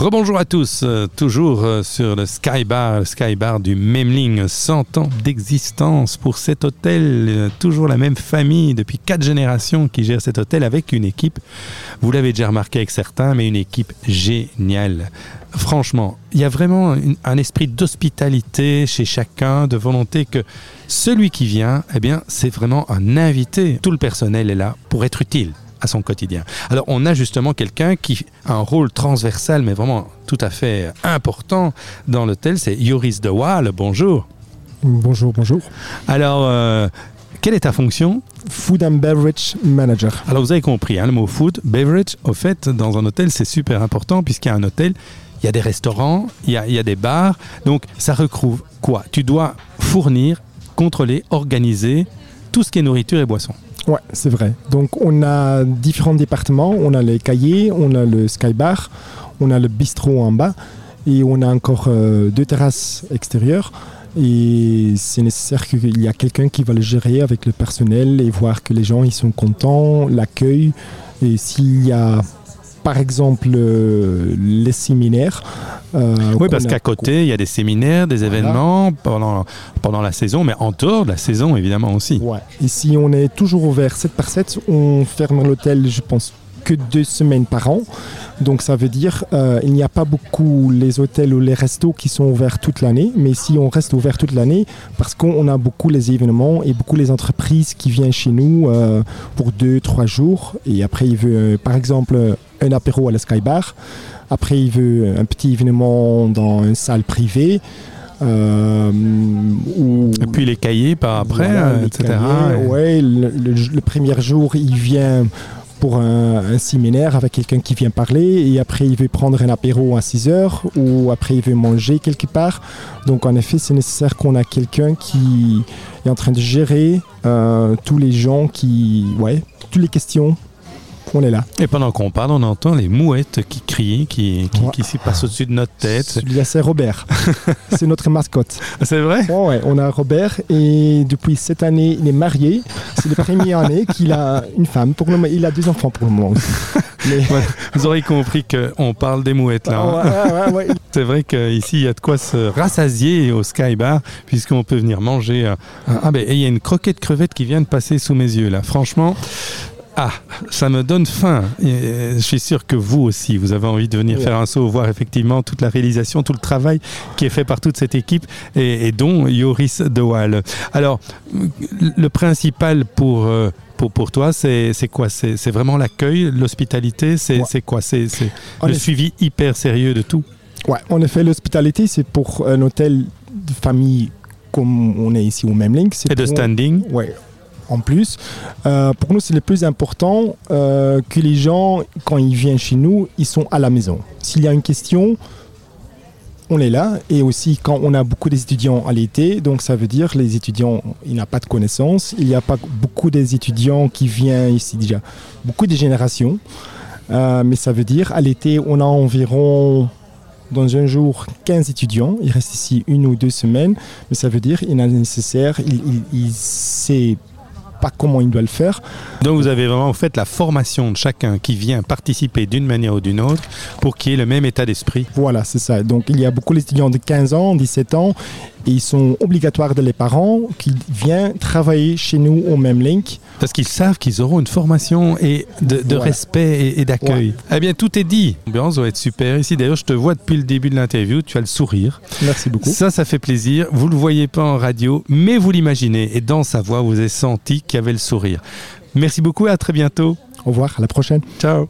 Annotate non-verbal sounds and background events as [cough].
Rebonjour à tous, euh, toujours euh, sur le Skybar, le Skybar du Memling, 100 ans d'existence pour cet hôtel, euh, toujours la même famille depuis 4 générations qui gère cet hôtel avec une équipe, vous l'avez déjà remarqué avec certains, mais une équipe géniale. Franchement, il y a vraiment un esprit d'hospitalité chez chacun, de volonté que celui qui vient, eh bien, c'est vraiment un invité. Tout le personnel est là pour être utile à son quotidien. Alors on a justement quelqu'un qui a un rôle transversal, mais vraiment tout à fait important dans l'hôtel, c'est Yoris De Waal. Bonjour. Bonjour, bonjour. Alors, euh, quelle est ta fonction? Food and Beverage Manager. Alors vous avez compris, hein, le mot food, beverage, au fait, dans un hôtel, c'est super important, puisqu'il y a un hôtel, il y a des restaurants, il y a, il y a des bars, donc ça recouvre quoi? Tu dois fournir, contrôler, organiser tout ce qui est nourriture et boisson. Ouais, c'est vrai. Donc on a différents départements. On a les cahiers, on a le skybar, on a le bistrot en bas et on a encore euh, deux terrasses extérieures. Et c'est nécessaire qu'il y a quelqu'un qui va le gérer avec le personnel et voir que les gens ils sont contents, l'accueil. Et s'il y a par exemple euh, les séminaires. euh, Oui, parce qu'à côté, il y a des séminaires, des Voilà. événements pendant, pendant la saison, mais en dehors de la saison, évidemment aussi. Ouais. Et si on est toujours ouvert 7 par 7, on ferme l'hôtel, je pense, que deux semaines par an. Donc ça veut dire euh, il n'y a pas beaucoup les hôtels ou les restos qui sont ouverts toute l'année. Mais si on reste ouvert toute l'année, parce qu'on a beaucoup les événements et beaucoup les entreprises qui viennent chez nous euh, pour deux, trois jours. Et après, il veut, euh, par exemple, un apéro à la Skybar. Après, il veut un petit événement dans une salle privée. Euh, ou Et puis les cahiers par après, voilà, etc. cahiers, ouais, le, le- le premier jour, il vient pour un, séminaire avec quelqu'un qui vient parler et après il veut prendre un apéro à 6 heures ou après il veut manger quelque part. Donc en effet, c'est nécessaire qu'on a quelqu'un qui est en train de gérer euh, tous les gens qui... Ouais, toutes les questions. On est là. Et pendant qu'on parle, on entend les mouettes qui crient, qui, qui, Ouais. qui s'y passent au-dessus de notre tête. Celui-là, c'est Robert. [laughs] c'est notre mascotte. C'est vrai? Ouais, on a Robert et depuis cette année, il est marié. C'est la première [laughs] année qu'il a une femme. Pour le moment, il a deux enfants pour le moment. aussi. [laughs] Mais, Vous aurez compris qu'on parle des mouettes là. hein. Ouais, ouais. C'est vrai qu'ici, il y a de quoi se rassasier au Sky Bar, puisqu'on peut venir manger. euh, Ah, ben, il y a une croquette crevette qui vient de passer sous mes yeux, là. Franchement, ah, ça me donne faim. Et, euh, je suis sûr que vous aussi, vous avez envie de venir faire un saut, voir effectivement toute la réalisation, tout le travail qui est fait par toute cette équipe, et, et dont Yoris De Waal. Alors, le principal pour. euh, pour, pour toi, c'est quoi? C'est vraiment l'accueil, l'hospitalité? C'est Ouais. quoi? C'est le suivi hyper sérieux de tout? Ouais, en effet, l'hospitalité, c'est pour un hôtel de famille comme on est ici au Memling. c'est Et de standing? Ouais. En plus, euh, pour nous, c'est le plus important euh, que les gens, quand ils viennent chez nous, ils sont à la maison. S'il y a une question, on est là. Et aussi, quand on a beaucoup d'étudiants à l'été, donc ça veut dire les étudiants, il n'y pas de connaissances. Il n'y a pas beaucoup des étudiants qui viennent ici déjà. Beaucoup de générations. Euh, mais ça veut dire, à l'été, on a environ dans un jour 15 étudiants. Il reste ici une ou deux semaines. Mais ça veut dire il est nécessaire, il, il, il sait pas comment il doit le faire. Donc vous avez vraiment fait la formation de chacun qui vient participer d'une manière ou d'une autre pour qu'il y ait le même état d'esprit. Voilà, c'est ça. Donc il y a beaucoup d'étudiants de 15 ans, 17 ans, et ils sont obligatoires de les parents qui viennent travailler chez nous au même link. Parce qu'ils savent qu'ils auront une formation et de, de Voilà. respect et, et d'accueil. Eh bien, tout est dit. L'ambiance doit être super ici. D'ailleurs, je te vois depuis le début de l'interview, tu as le sourire. Merci beaucoup. Ça, ça fait plaisir. Vous ne le voyez pas en radio, mais vous l'imaginez. Et dans sa voix, vous avez senti qu'il y avait le sourire. Merci beaucoup et à très bientôt. Au revoir, à la prochaine. Ciao.